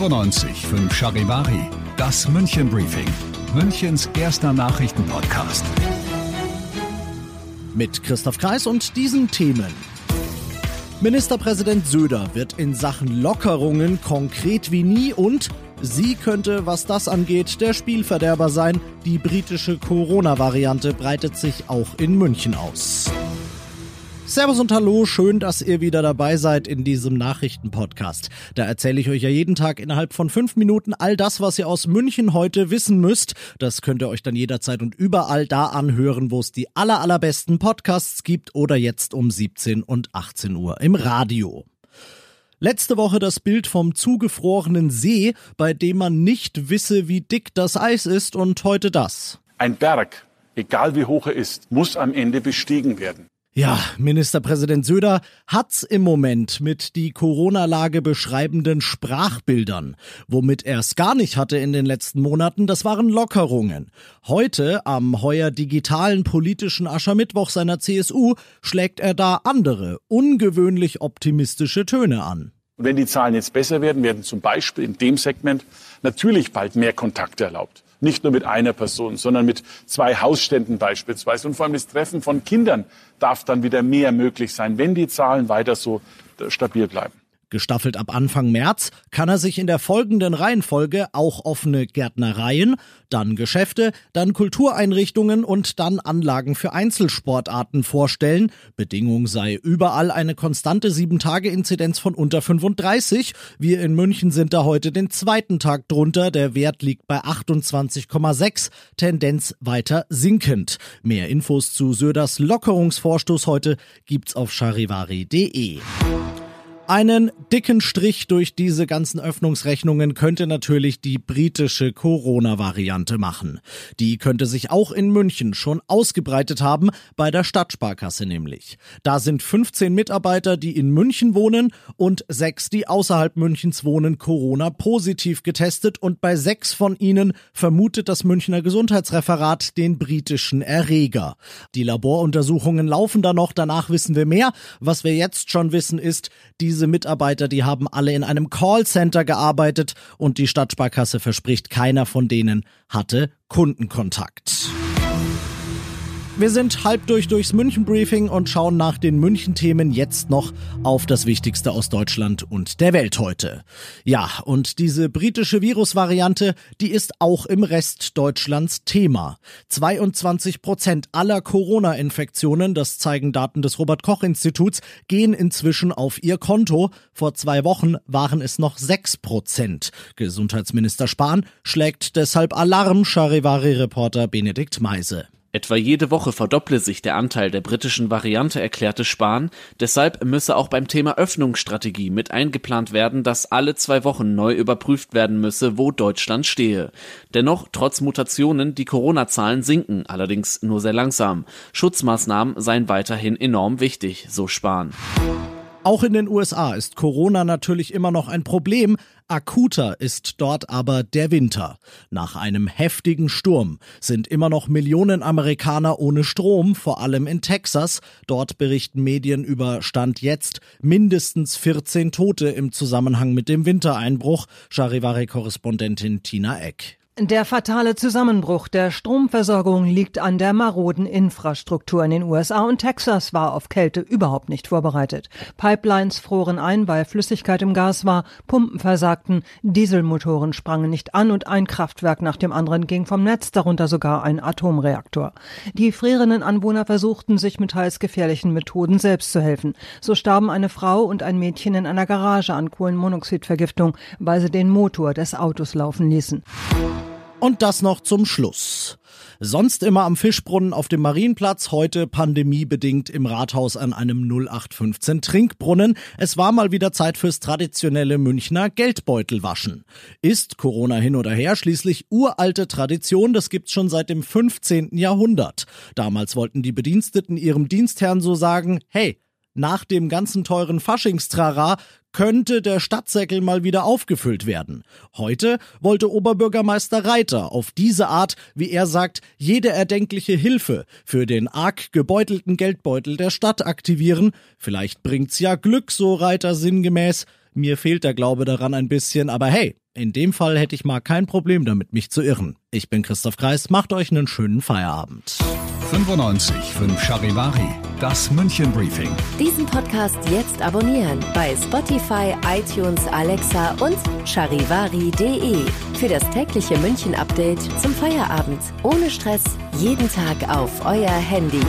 95 5 Charivari, das München Briefing, Münchens erster Nachrichtenpodcast. Mit Christoph Kreis und diesen Themen. Ministerpräsident Söder wird in Sachen Lockerungen konkret wie nie und sie könnte, was das angeht, der Spielverderber sein. Die britische Corona-Variante breitet sich auch in München aus. Servus und Hallo, schön, dass ihr wieder dabei seid in diesem Nachrichtenpodcast. Da erzähle ich euch ja jeden Tag innerhalb von fünf Minuten all das, was ihr aus München heute wissen müsst. Das könnt ihr euch dann jederzeit und überall da anhören, wo es die aller, allerbesten Podcasts gibt oder jetzt um 17 und 18 Uhr im Radio. Letzte Woche das Bild vom zugefrorenen See, bei dem man nicht wisse, wie dick das Eis ist und heute das. Ein Berg, egal wie hoch er ist, muss am Ende bestiegen werden. Ja, Ministerpräsident Söder hat's im Moment mit die Corona-Lage beschreibenden Sprachbildern. Womit er es gar nicht hatte in den letzten Monaten, das waren Lockerungen. Heute, am heuer digitalen politischen Aschermittwoch seiner CSU, schlägt er da andere, ungewöhnlich optimistische Töne an. Wenn die Zahlen jetzt besser werden, werden zum Beispiel in dem Segment natürlich bald mehr Kontakte erlaubt nicht nur mit einer Person, sondern mit zwei Hausständen beispielsweise. Und vor allem das Treffen von Kindern darf dann wieder mehr möglich sein, wenn die Zahlen weiter so stabil bleiben. Gestaffelt ab Anfang März kann er sich in der folgenden Reihenfolge auch offene Gärtnereien, dann Geschäfte, dann Kultureinrichtungen und dann Anlagen für Einzelsportarten vorstellen. Bedingung sei überall eine konstante 7-Tage-Inzidenz von unter 35. Wir in München sind da heute den zweiten Tag drunter. Der Wert liegt bei 28,6, Tendenz weiter sinkend. Mehr Infos zu Söders Lockerungsvorstoß heute gibt's auf charivari.de. Einen dicken Strich durch diese ganzen Öffnungsrechnungen könnte natürlich die britische Corona-Variante machen. Die könnte sich auch in München schon ausgebreitet haben, bei der Stadtsparkasse nämlich. Da sind 15 Mitarbeiter, die in München wohnen und sechs, die außerhalb Münchens wohnen, Corona positiv getestet und bei sechs von ihnen vermutet das Münchner Gesundheitsreferat den britischen Erreger. Die Laboruntersuchungen laufen da noch, danach wissen wir mehr. Was wir jetzt schon wissen ist, diese diese Mitarbeiter, die haben alle in einem Callcenter gearbeitet und die Stadtsparkasse verspricht, keiner von denen hatte Kundenkontakt. Wir sind halb durch durchs München-Briefing und schauen nach den München-Themen jetzt noch auf das Wichtigste aus Deutschland und der Welt heute. Ja, und diese britische Virusvariante, die ist auch im Rest Deutschlands Thema. 22 Prozent aller Corona-Infektionen, das zeigen Daten des Robert-Koch-Instituts, gehen inzwischen auf ihr Konto. Vor zwei Wochen waren es noch 6 Prozent. Gesundheitsminister Spahn schlägt deshalb Alarm, Charivari-Reporter Benedikt Meise. Etwa jede Woche verdopple sich der Anteil der britischen Variante, erklärte Spahn. Deshalb müsse auch beim Thema Öffnungsstrategie mit eingeplant werden, dass alle zwei Wochen neu überprüft werden müsse, wo Deutschland stehe. Dennoch, trotz Mutationen, die Corona-Zahlen sinken, allerdings nur sehr langsam. Schutzmaßnahmen seien weiterhin enorm wichtig, so Spahn. Auch in den USA ist Corona natürlich immer noch ein Problem. Akuter ist dort aber der Winter. Nach einem heftigen Sturm sind immer noch Millionen Amerikaner ohne Strom, vor allem in Texas. Dort berichten Medien über Stand jetzt mindestens 14 Tote im Zusammenhang mit dem Wintereinbruch. Charivari-Korrespondentin Tina Eck. Der fatale Zusammenbruch der Stromversorgung liegt an der maroden Infrastruktur in den USA und Texas war auf Kälte überhaupt nicht vorbereitet. Pipelines froren ein, weil Flüssigkeit im Gas war, Pumpen versagten, Dieselmotoren sprangen nicht an und ein Kraftwerk nach dem anderen ging vom Netz, darunter sogar ein Atomreaktor. Die frierenden Anwohner versuchten sich mit teils gefährlichen Methoden selbst zu helfen. So starben eine Frau und ein Mädchen in einer Garage an Kohlenmonoxidvergiftung, weil sie den Motor des Autos laufen ließen. Und das noch zum Schluss. Sonst immer am Fischbrunnen auf dem Marienplatz, heute pandemiebedingt im Rathaus an einem 0815 Trinkbrunnen. Es war mal wieder Zeit fürs traditionelle Münchner Geldbeutelwaschen. Ist Corona hin oder her schließlich uralte Tradition, das gibt's schon seit dem 15. Jahrhundert. Damals wollten die Bediensteten ihrem Dienstherrn so sagen, hey, nach dem ganzen teuren Faschingstrara könnte der Stadtsäckel mal wieder aufgefüllt werden. Heute wollte Oberbürgermeister Reiter auf diese Art, wie er sagt, jede erdenkliche Hilfe für den arg gebeutelten Geldbeutel der Stadt aktivieren. Vielleicht bringt's ja Glück, so Reiter sinngemäß. Mir fehlt der Glaube daran ein bisschen, aber hey, in dem Fall hätte ich mal kein Problem damit, mich zu irren. Ich bin Christoph Kreis, macht euch einen schönen Feierabend. 95 5 Charivari, das München Briefing. Diesen Podcast jetzt abonnieren bei Spotify, iTunes, Alexa und charivari.de. Für das tägliche München Update zum Feierabend. Ohne Stress, jeden Tag auf euer Handy.